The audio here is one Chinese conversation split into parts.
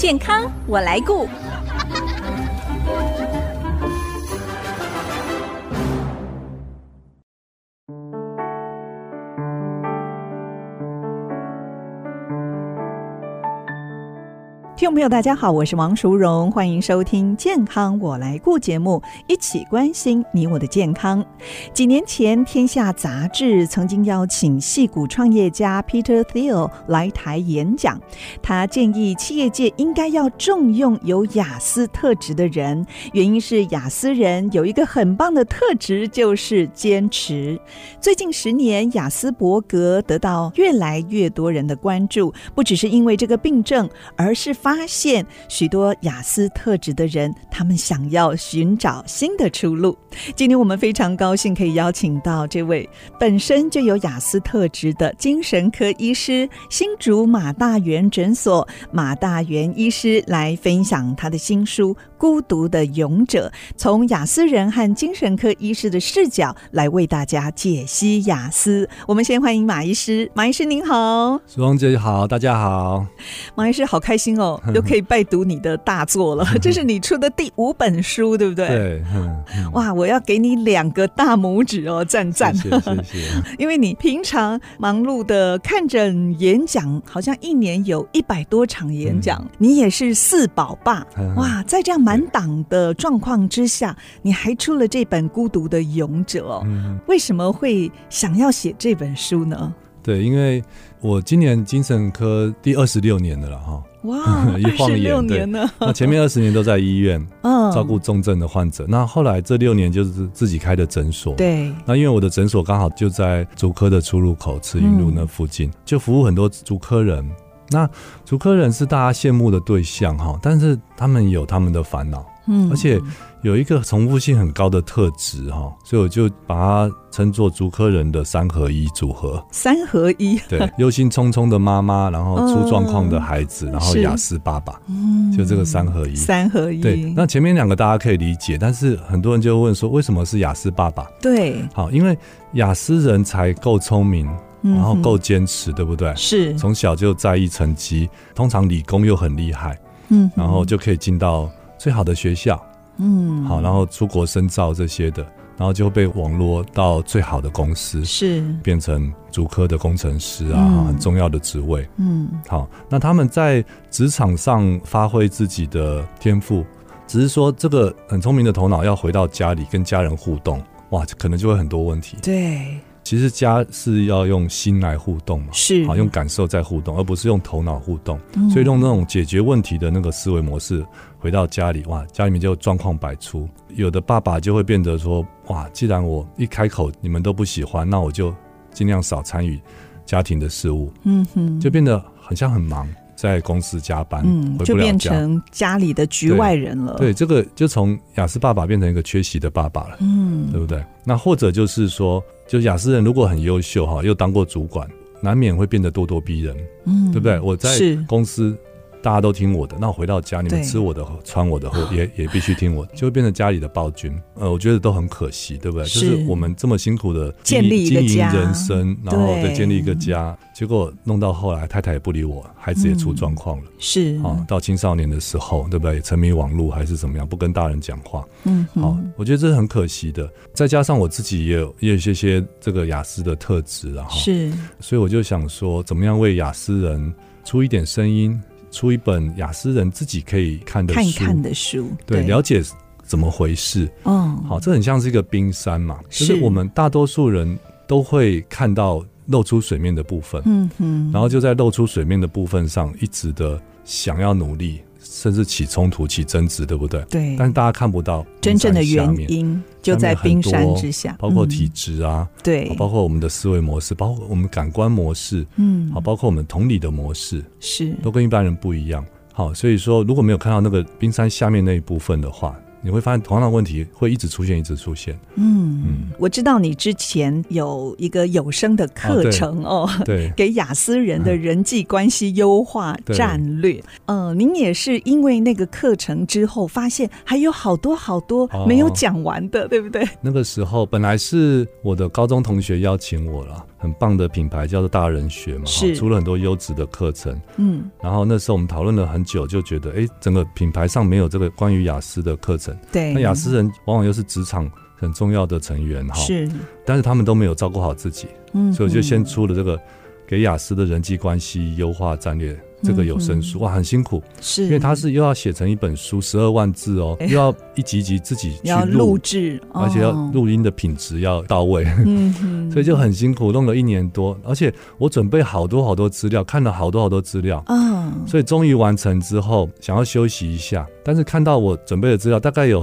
健康我来顾。听众朋友，大家好，我是王淑荣，欢迎收听《健康我来顾》节目，一起关心你我的健康。几年前，《天下》杂志曾经邀请戏骨创业家 Peter Thiel 来台演讲，他建议企业界应该要重用有雅思特质的人，原因是雅思人有一个很棒的特质，就是坚持。最近十年，雅思伯格得到越来越多人的关注，不只是因为这个病症，而是发发现许多雅思特质的人，他们想要寻找新的出路。今天我们非常高兴可以邀请到这位本身就有雅思特质的精神科医师，新竹马大元诊所马大元医师来分享他的新书《孤独的勇者》，从雅思人和精神科医师的视角来为大家解析雅思。我们先欢迎马医师，马医师您好，苏荣姐好，大家好，马医师好开心哦。又可以拜读你的大作了，这是你出的第五本书，对不对？对，哇，我要给你两个大拇指哦，赞赞！谢谢，谢谢。因为你平常忙碌的看诊演讲，好像一年有一百多场演讲，嗯、你也是四宝爸，哇，在这样满档的状况之下，你还出了这本《孤独的勇者》哦。为什么会想要写这本书呢？对，因为我今年精神科第二十六年了哈。哇，一晃眼，对，那前面二十年都在医院，嗯，照顾重症的患者。那后来这六年就是自己开的诊所，对。那因为我的诊所刚好就在竹科的出入口慈云路那附近，就服务很多竹科人。那竹科人是大家羡慕的对象哈，但是他们有他们的烦恼，嗯，而且。有一个重复性很高的特质哈，所以我就把它称作竹科人的三合一组合。三合一，对，忧心忡忡的妈妈，然后出状况的孩子，嗯、然后雅思爸爸，嗯，就这个三合一。三合一，对。那前面两个大家可以理解，但是很多人就问说，为什么是雅思爸爸？对，好，因为雅思人才够聪明，然后够坚持，对不对？是，从小就在意成绩，通常理工又很厉害，嗯，然后就可以进到最好的学校。嗯，好，然后出国深造这些的，然后就被网络到最好的公司，是变成足科的工程师啊，嗯、很重要的职位。嗯，好，那他们在职场上发挥自己的天赋，只是说这个很聪明的头脑要回到家里跟家人互动，哇，可能就会很多问题。对，其实家是要用心来互动嘛，是，啊，用感受在互动，而不是用头脑互动。嗯、所以用那种解决问题的那个思维模式。回到家里，哇，家里面就状况百出。有的爸爸就会变得说，哇，既然我一开口你们都不喜欢，那我就尽量少参与家庭的事务。嗯哼，就变得很像很忙，在公司加班，嗯，回不了家，就变成家里的局外人了。对，对，这个就从雅思爸爸变成一个缺席的爸爸了。嗯，对不对？那或者就是说，就雅思人如果很优秀哈，又当过主管，难免会变得咄咄逼人。嗯，对不对？我在公司。大家都听我的，那我回到家，你们吃我的、穿我的，也也必须听我，就会变成家里的暴君。呃，我觉得都很可惜，对不对？是就是我们这么辛苦的建立经营人生，然后再建立一个家，结果弄到后来，太太也不理我，孩子也出状况了。是啊、哦，到青少年的时候，对不对？沉迷网络还是怎么样，不跟大人讲话。嗯，好，我觉得这是很可惜的。再加上我自己也有也有一些些这个雅思的特质，然后是，所以我就想说，怎么样为雅思人出一点声音。出一本雅思人自己可以看的书，看一看的书，对，对，了解怎么回事。哦，好，这很像是一个冰山嘛，就是我们大多数人都会看到露出水面的部分，嗯哼，然后就在露出水面的部分上一直的想要努力。甚至起冲突、起争执，对不对？对。但是大家看不到真正的原因，就在冰山之下，包括体质啊，嗯、对，包括我们的思维模式，包括我们感官模式，嗯，好，包括我们同理的模式，是都跟一般人不一样。好，所以说如果没有看到那个冰山下面那一部分的话。你会发现同样的问题会一直出现，一直出现。嗯嗯，我知道你之前有一个有声的课程哦，对，给雅思人的人际关系优化战略。嗯，您也是因为那个课程之后，发现还有好多好多没有讲完的，对不对？那个时候本来是我的高中同学邀请我了，很棒的品牌叫做大人学嘛，是出了很多优质的课程。嗯，然后那时候我们讨论了很久，就觉得哎，整个品牌上没有这个关于雅思的课程。对，那雅思人往往又是职场很重要的成员哈，是，但是他们都没有照顾好自己，嗯，所以我就先出了这个给雅思的人际关系优化战略。这个有声书哇，很辛苦，是。因为他是又要写成一本书，十二万字哦，又要一集一集自己 去录制，而且要录音的品质要到位，嗯，所以就很辛苦，弄了一年多，而且我准备好多好多资料，看了好多好多资料，嗯，所以终于完成之后，想要休息一下，但是看到我准备的资料大概有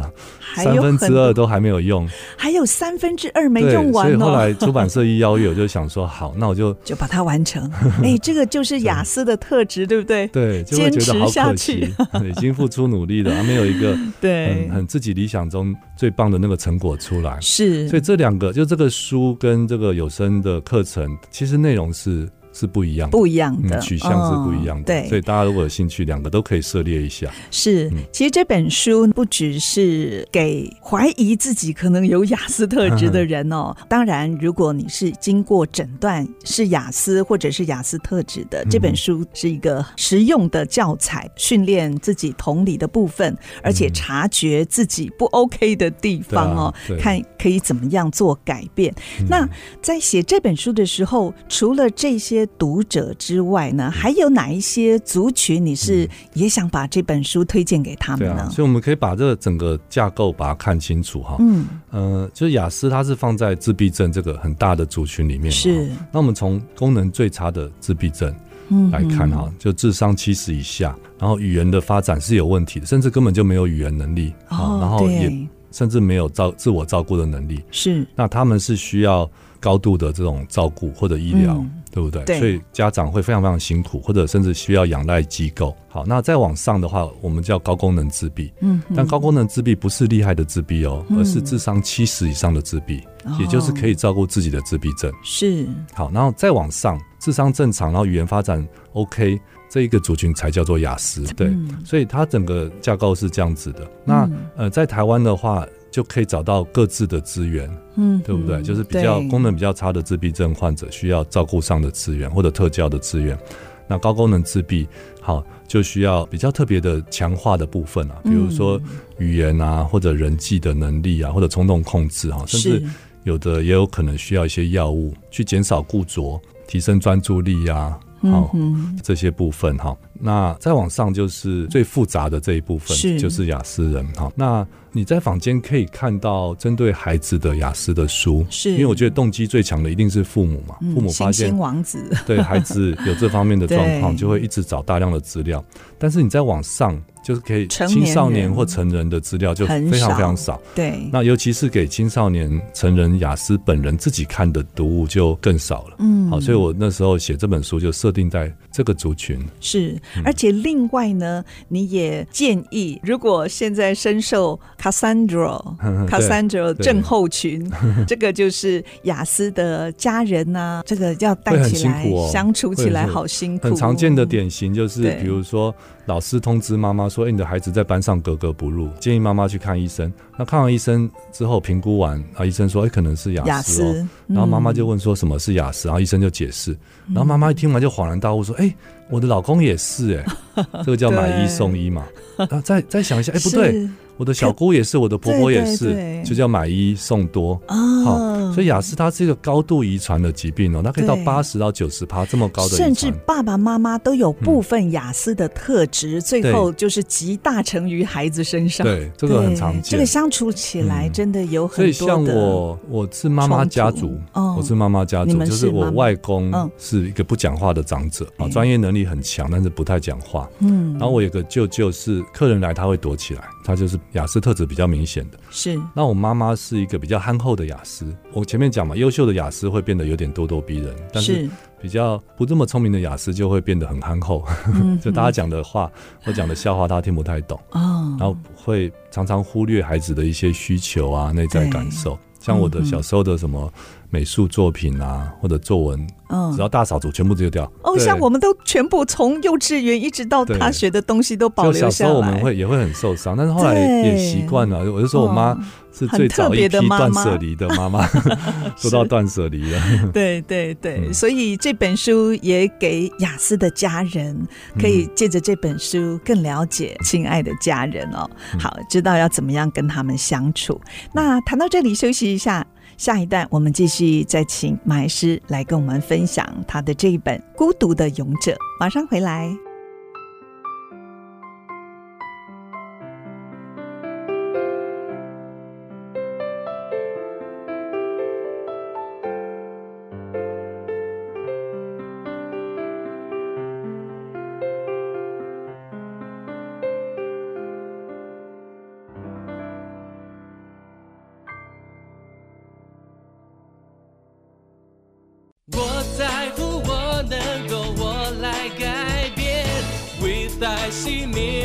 三分之二都还没有用，还有三分之二没用完，所以后来出版社一邀约，我就想说好，那我就 就把它完成。哎，这个就是雅思的特质。对不对？对，就会觉得好可惜，已经付出努力了，还没有一个对很自己理想中最棒的那个成果出来。是，所以这两个，就这个书跟这个有声的课程，其实内容是。是不一样，不一样的。取向是不一样的，对，所以大家如果有兴趣，两个都可以涉猎一下。是，其实这本书不只是给怀疑自己可能有雅思特质的人哦。当然，如果你是经过诊断是雅思或者是雅思特质的，这本书是一个实用的教材，训练自己同理的部分，而且察觉自己不 OK 的地方哦，看可以怎么样做改变。那在写这本书的时候，除了这些。读者之外呢，还有哪一些族群你是也想把这本书推荐给他们呢？对啊，所以我们可以把这个整个架构把它看清楚哈。嗯，呃，就是雅思它是放在自闭症这个很大的族群里面。是。那我们从功能最差的自闭症来看哈，就智商七十以下，然后语言的发展是有问题的，甚至根本就没有语言能力啊，然后也甚至没有照自我照顾的能力。是。那他们是需要高度的这种照顾或者医疗。对不对？对，所以家长会非常非常辛苦，或者甚至需要仰赖机构。好，那再往上的话，我们叫高功能自闭。嗯，但高功能自闭不是厉害的自闭哦，而是智商七十以上的自闭，也就是可以照顾自己的自闭症。是。好，然后再往上，智商正常，然后语言发展 OK，这一个族群才叫做雅思。对，所以它整个架构是这样子的。那呃，在台湾的话。就可以找到各自的资源，嗯，对不对？就是比较功能比较差的自闭症患者需要照顾上的资源或者特教的资源，那高功能自闭好就需要比较特别的强化的部分啊，比如说语言啊，或者人际的能力啊，或者冲动控制哈，甚至有的也有可能需要一些药物去减少固着，提升专注力啊。好，这些部分哈，那再往上就是最复杂的这一部分，就是雅思人哈。那你在坊间可以看到针对孩子的雅思的书，是因为我觉得动机最强的一定是父母嘛，父母发现王子 对孩子有这方面的状况，就会一直找大量的资料。但是你再往上。就是可以青少年或成人的资料就非常非常少，对。那尤其是给青少年、成人雅思本人自己看的读物就更少了。嗯，好，所以我那时候写这本书就设定在这个族群。是，而且另外呢，你也建议，如果现在深受 Cassandra Cassandra 症候群，这个就是雅思的家人呐，这个要带起来相处起来好辛苦。很常见的典型就是，比如说。老师通知妈妈说：“哎，你的孩子在班上格格不入，建议妈妈去看医生。”那看完医生之后评估完，啊，医生说：“哎，可能是雅思哦。斯”然后妈妈就问说：“什么是雅思？”然后医生就解释。然后妈妈一听完就恍然大悟说：“哎，我的老公也是哎，这个叫买一送一嘛。”然 后再再想一下，哎，不对。我的小姑也是，我的婆婆也是，就叫买一送多啊。好，所以雅思它是一个高度遗传的疾病哦，它可以到八十到九十趴这么高的，甚至爸爸妈妈都有部分雅思的特质，最后就是集大成于孩子身上。对，这个很常见。这个相处起来真的有很多。所以像我，我是妈妈家族，我是妈妈家族，就是我外公是一个不讲话的长者啊，专业能力很强，但是不太讲话。嗯，然后我有个舅舅是客人来他会躲起来，他就是。雅思特质比较明显的是，那我妈妈是一个比较憨厚的雅思。我前面讲嘛，优秀的雅思会变得有点咄咄逼人，但是比较不这么聪明的雅思就会变得很憨厚，嗯、就大家讲的话或讲的笑话，他听不太懂 哦，然后会常常忽略孩子的一些需求啊、内在感受。像我的小时候的什么美术作品啊，或者作文，嗯，只要大扫除，全部丢掉。哦，像我们都全部从幼稚园一直到大学的东西都保留下来。小时候我们会也会很受伤，但是后来也习惯了。我就说我妈是最早一批断舍离的妈妈，说到断舍离了。对对对，嗯、所以这本书也给雅思的家人可以借着这本书更了解亲爱的家人哦，好，知道要怎么样跟他们相处。那谈到这里，休息一下。下一段，我们继续再请马医师来跟我们分享他的这一本《孤独的勇者》。马上回来。I see me.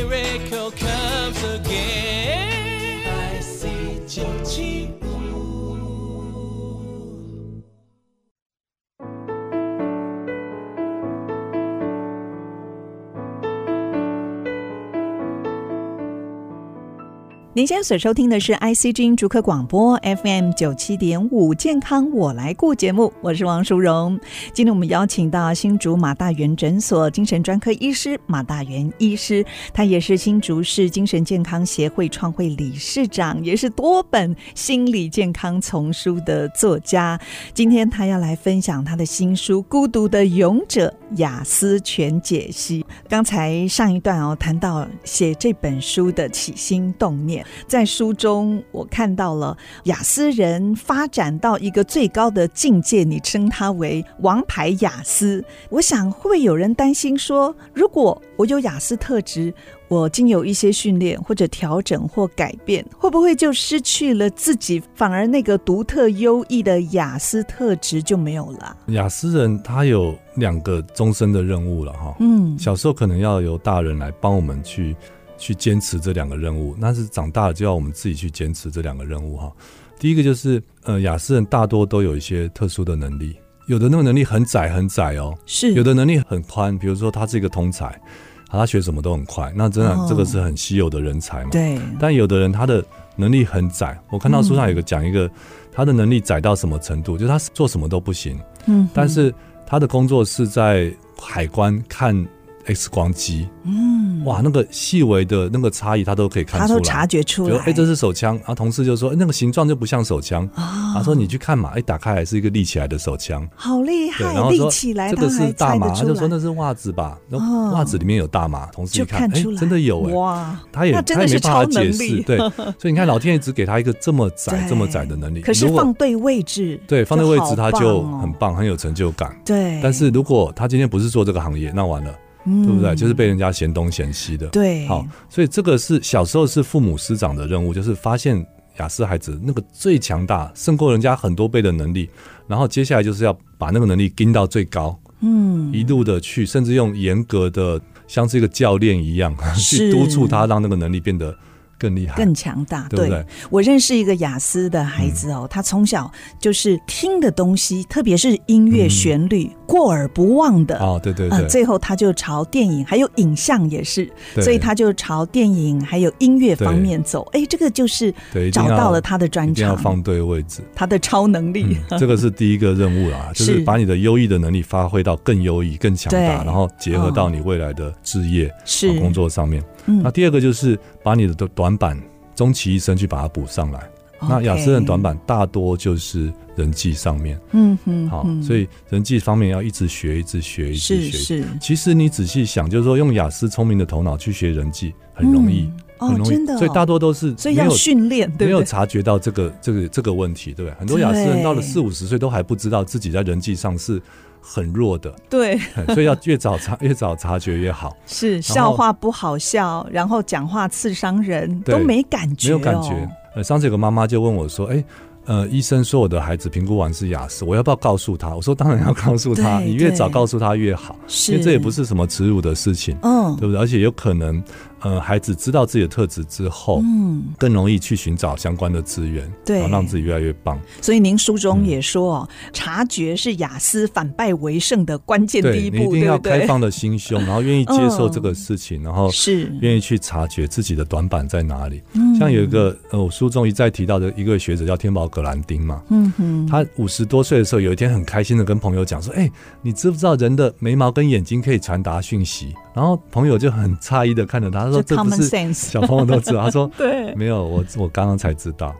您现在所收听的是 IC 之音竹科广播 FM 九七点五健康我来顾节目，我是王淑荣。今天我们邀请到新竹马大元诊所精神专科医师马大元医师，他也是新竹市精神健康协会创会理事长，也是多本心理健康丛书的作家。今天他要来分享他的新书《孤独的勇者雅思全解析》。刚才上一段哦谈到写这本书的起心动念。在书中，我看到了雅思人发展到一个最高的境界，你称他为“王牌雅思”。我想，会不会有人担心说，如果我有雅思特质，我经有一些训练或者调整或改变，会不会就失去了自己，反而那个独特优异的雅思特质就没有了？雅思人他有两个终身的任务了哈，嗯，小时候可能要由大人来帮我们去。去坚持这两个任务，那是长大了就要我们自己去坚持这两个任务哈。第一个就是，呃，雅思人大多都有一些特殊的能力，有的那个能力很窄很窄哦，是有的能力很宽，比如说他是一个通才，他学什么都很快，那真的这个是很稀有的人才嘛。对。但有的人他的能力很窄，我看到书上有个讲一个，他的能力窄到什么程度，就是他做什么都不行，嗯，但是他的工作是在海关看。X 光机，嗯，哇，那个细微的那个差异，他都可以看出来，他都察觉出来。哎、欸，这是手枪，然后同事就说，欸、那个形状就不像手枪，啊、哦，说你去看嘛，哎、欸，打开来是一个立起来的手枪，好厉害，然后说立起来，这个是大麻，他就说那是袜子吧，那袜子里面有大麻，同事一看，哎、欸，真的有哎，哇，他也他也没办法解释，对，所以你看老天爷只给他一个这么窄这么窄的能力，可是放对位置，对，放对位置他就很棒，很有成就感，对，但是如果他今天不是做这个行业，那完了。嗯、对不对？就是被人家嫌东嫌西的。对，好，所以这个是小时候是父母师长的任务，就是发现雅思孩子那个最强大，胜过人家很多倍的能力，然后接下来就是要把那个能力盯到最高，嗯，一路的去，甚至用严格的像是一个教练一样 去督促他，让那个能力变得。更厉害、更强大，对不对？我认识一个雅思的孩子哦，嗯、他从小就是听的东西，特别是音乐旋律、嗯、过耳不忘的哦，对对对、呃。最后他就朝电影还有影像也是，所以他就朝电影还有音乐方面走。哎，这个就是找到了他的专长，一定要放对位置，他的超能力、嗯。这个是第一个任务啦，就是把你的优异的能力发挥到更优异、更强大，然后结合到你未来的职业是工作上面。嗯、那第二个就是把你的短板，终其一生去把它补上来。那雅思人短板大多就是人际上面，嗯哼，好，所以人际方面要一直学，一直学，一直学。是是。其实你仔细想，就是说用雅思聪明的头脑去学人际很容易，嗯、很容易。哦、真的、哦。所以大多都是，所以要训练，对，没有察觉到这个这个这个问题，对不对？很多雅思人到了四五十岁都还不知道自己在人际上是。很弱的，对，所以要越早察越早察觉越好。是笑话不好笑，然后讲话刺伤人都没感觉，没有感觉。呃，上次有个妈妈就问我说：“哎，呃，医生说我的孩子评估完是雅思，我要不要告诉他？”我说：“当然要告诉他，你越早告诉他越好，因为这也不是什么耻辱的事情，嗯，对不对？而且有可能，呃，孩子知道自己的特质之后，嗯，更容易去寻找相关的资源，对，然后让自己越来越棒。所以您书中也说，哦、嗯，察觉是雅思反败为胜的关键第一步，一定要开放的心胸，然后愿意接受这个事情，嗯、然后是愿意去察觉自己的短板在哪里。嗯、像有一个呃，我书中一再提到的一个学者叫天宝格兰丁嘛，嗯哼，他五十多岁的时候，有一天很开心的跟朋友讲说，哎、欸，你知不知道人的眉毛跟眼睛可以传达讯息？然后朋友就很诧异的看着，他说：“这不是小朋友都知道。”他说：“对，没有，我我刚刚才知道。”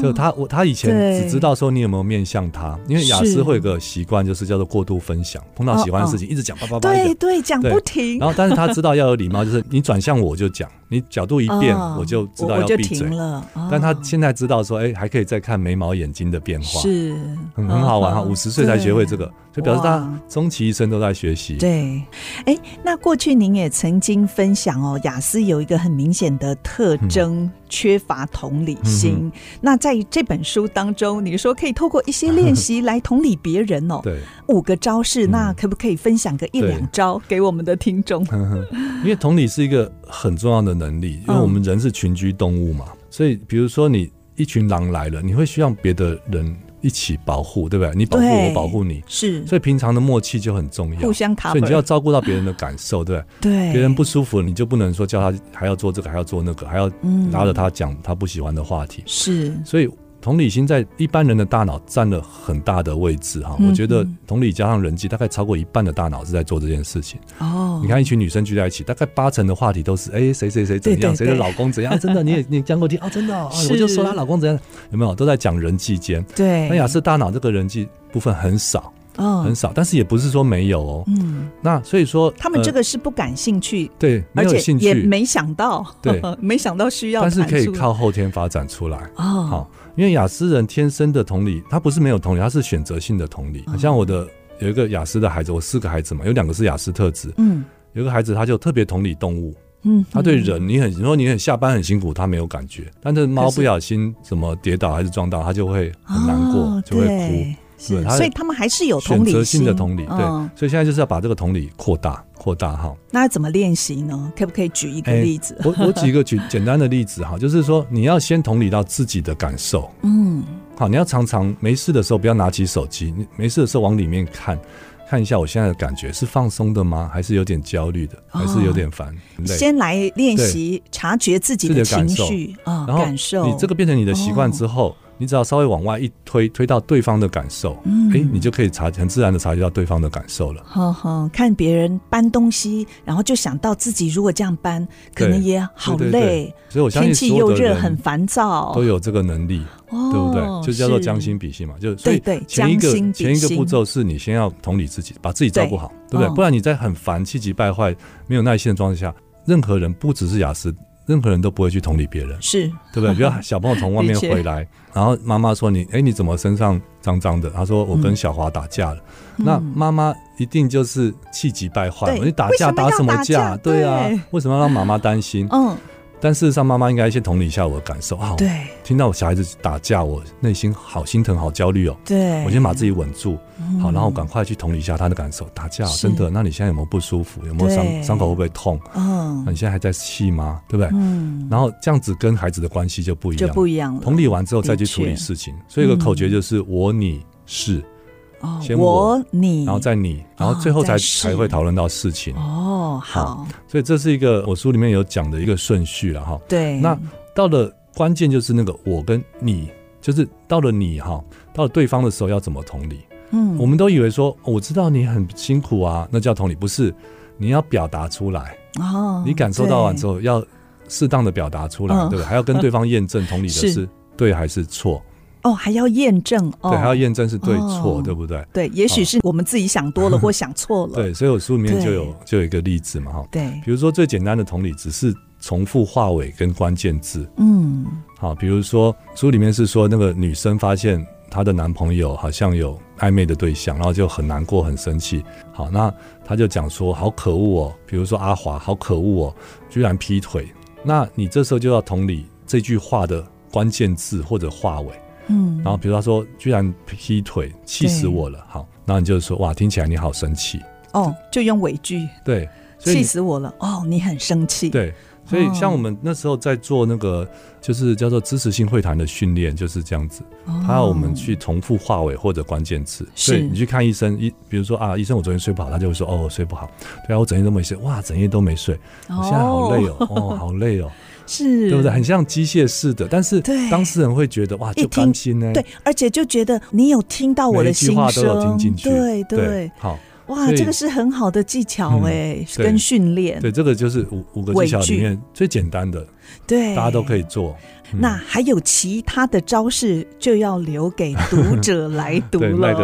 就他我他以前只知道说你有没有面向他，因为雅思会有个习惯，就是叫做过度分享，碰到喜欢的事情一直讲叭叭叭，对对，讲不停。然后，但是他知道要有礼貌，就是你转向我就讲，你角度一变我就知道要闭嘴了。但他现在知道说，哎，还可以再看眉毛眼睛的变化，是很很好玩哈。五十岁才学会这个，就表示他终其一生都在学习。对，哎，那过去您也曾经分享哦，雅思有一个很明显的特征。缺乏同理心。嗯、那在这本书当中，你说可以透过一些练习来同理别人哦。对，五个招式，那可不可以分享个一两招给我们的听众？因为同理是一个很重要的能力，因为我们人是群居动物嘛，嗯、所以比如说你一群狼来了，你会需要别的人。一起保护，对不对？你保护我，我保护你，是。所以平常的默契就很重要，互相卡。所以你就要照顾到别人的感受，对不对？对。别人不舒服，你就不能说叫他还要做这个，还要做那个，还要拉着他讲他不喜欢的话题。是。所以。同理心在一般人的大脑占了很大的位置哈，我觉得同理加上人际，大概超过一半的大脑是在做这件事情。哦，你看一群女生聚在一起，大概八成的话题都是哎，谁谁谁怎样，谁的老公怎样？真的，你也你讲过听哦，真的，我就说她老公怎样，有没有都在讲人际间？对，那雅思大脑这个人际部分很少，很少，但是也不是说没有哦。嗯，那所以说他们这个是不感兴趣，对，没有兴趣，也没想到，对，没想到需要，但是可以靠后天发展出来。哦，好。因为雅思人天生的同理，他不是没有同理，他是选择性的同理。像我的有一个雅思的孩子，我四个孩子嘛，有两个是雅思特质。嗯，有一个孩子他就特别同理动物。嗯，他对人，你很你说你很下班很辛苦，他没有感觉。但是猫不小心怎么跌倒还是撞到，他就会很难过，就会哭。是，所以他们还是有同理心，选择性的同理。对，所以现在就是要把这个同理扩大。扩大哈，那要怎么练习呢？可不可以举一个例子？欸、我我举一个举简单的例子哈，就是说你要先同理到自己的感受。嗯，好，你要常常没事的时候不要拿起手机，你没事的时候往里面看，看一下我现在的感觉是放松的吗？还是有点焦虑的？还是有点烦？哦、先来练习察觉自己的情绪啊，感受。你这个变成你的习惯之后。哦你只要稍微往外一推，推到对方的感受，嗯，哎，你就可以察很自然的察觉到对方的感受了。呵呵，看别人搬东西，然后就想到自己如果这样搬，可能也好累。所以我相信天气又热，很烦躁，都有这个能力，对不对？就叫做将心比心嘛。就所以前一个前一个步骤是你先要同理自己，把自己照顾好，对不对？不然你在很烦、气急败坏、没有耐心的状态下，任何人不只是亚斯。任何人都不会去同理别人，是对不对？比如小朋友从外面回来，然后妈妈说你：“你哎，你怎么身上脏脏的？”他说：“我跟小华打架了。嗯”那妈妈一定就是气急败坏，对你打架打什么架？对啊，为什么要让妈妈担心？嗯。但事实上，妈妈应该先同理一下我的感受啊。对，听到我小孩子打架，我内心好心疼，好焦虑哦。对，我先把自己稳住，好，然后赶快去同理一下他的感受。打架真的，那你现在有没有不舒服？有没有伤伤口会不会痛？嗯，那你现在还在气吗？对不对？嗯。然后这样子跟孩子的关系就不一样，就不一样了。同理完之后再去处理事情，所以有个口诀就是我你是。先我你，然后再你，然后最后才才会讨论到事情。哦，好，所以这是一个我书里面有讲的一个顺序了哈。对，那到了关键就是那个我跟你，就是到了你哈，到了对方的时候要怎么同理？嗯，我们都以为说我知道你很辛苦啊，那叫同理，不是？你要表达出来哦，你感受到完之后要适当的表达出来，对不对？还要跟对方验证同理的是对还是错。哦，还要验证，对，还要验证是对错，对不对？对，也许是我们自己想多了或想错了。对，所以我书里面就有就有一个例子嘛，哈。对，比如说最简单的同理，只是重复话尾跟关键字。嗯，好，比如说书里面是说那个女生发现她的男朋友好像有暧昧的对象，然后就很难过、很生气。好，那她就讲说：“好可恶哦！”比如说阿华，好可恶哦，居然劈腿。那你这时候就要同理这句话的关键字或者话尾。嗯，然后比如他说居然劈腿，气死我了。好，然后你就说哇，听起来你好生气。哦，就用尾句。对，气死我了。哦，你很生气。对，所以像我们那时候在做那个，就是叫做支持性会谈的训练，就是这样子。他要我们去重复话尾或者关键词。所以你去看医生，医比如说啊，医生我昨天睡不好，他就会说哦，我睡不好。对啊，我整夜都没睡，哇，整夜都没睡，我现在好累哦，哦，好累哦。是，对不对？很像机械式的，但是当事人会觉得哇，就甘心呢。对，而且就觉得你有听到我的心声，都有听进去。对对，好哇，这个是很好的技巧哎，跟训练。对，这个就是五五个技巧里面最简单的，对，大家都可以做。那还有其他的招式，就要留给读者来读 了。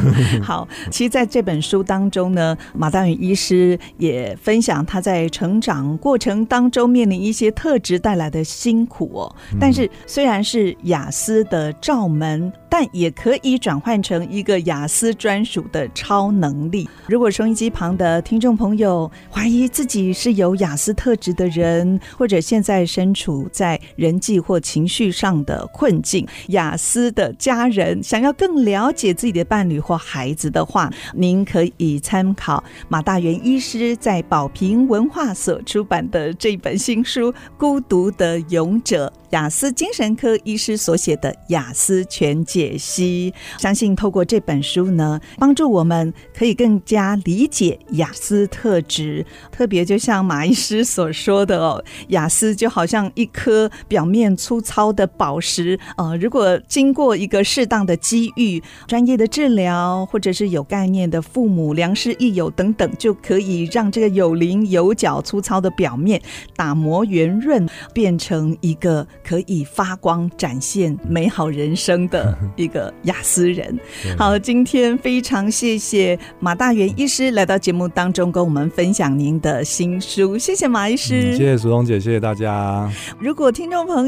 好，其实在这本书当中呢，马大宇医师也分享他在成长过程当中面临一些特质带来的辛苦哦。但是虽然是雅思的罩门，但也可以转换成一个雅思专属的超能力。如果收音机旁的听众朋友怀疑自己是有雅思特质的人，或者现在身处在人际或情绪上的困境，雅思的家人想要更了解自己的伴侣或孩子的话，您可以参考马大元医师在宝瓶文化所出版的这本新书《孤独的勇者》。雅思精神科医师所写的《雅思全解析》，相信透过这本书呢，帮助我们可以更加理解雅思特质。特别就像马医师所说的哦，雅思就好像一颗表面粗糙的宝石，呃，如果经过一个适当的机遇、专业的治疗，或者是有概念的父母、良师益友等等，就可以让这个有棱有角、粗糙的表面打磨圆润，变成一个。可以发光、展现美好人生的一个雅思人。好，今天非常谢谢马大元医师来到节目当中，跟我们分享您的新书。谢谢马医师，谢谢淑荣姐，谢谢大家。如果听众朋友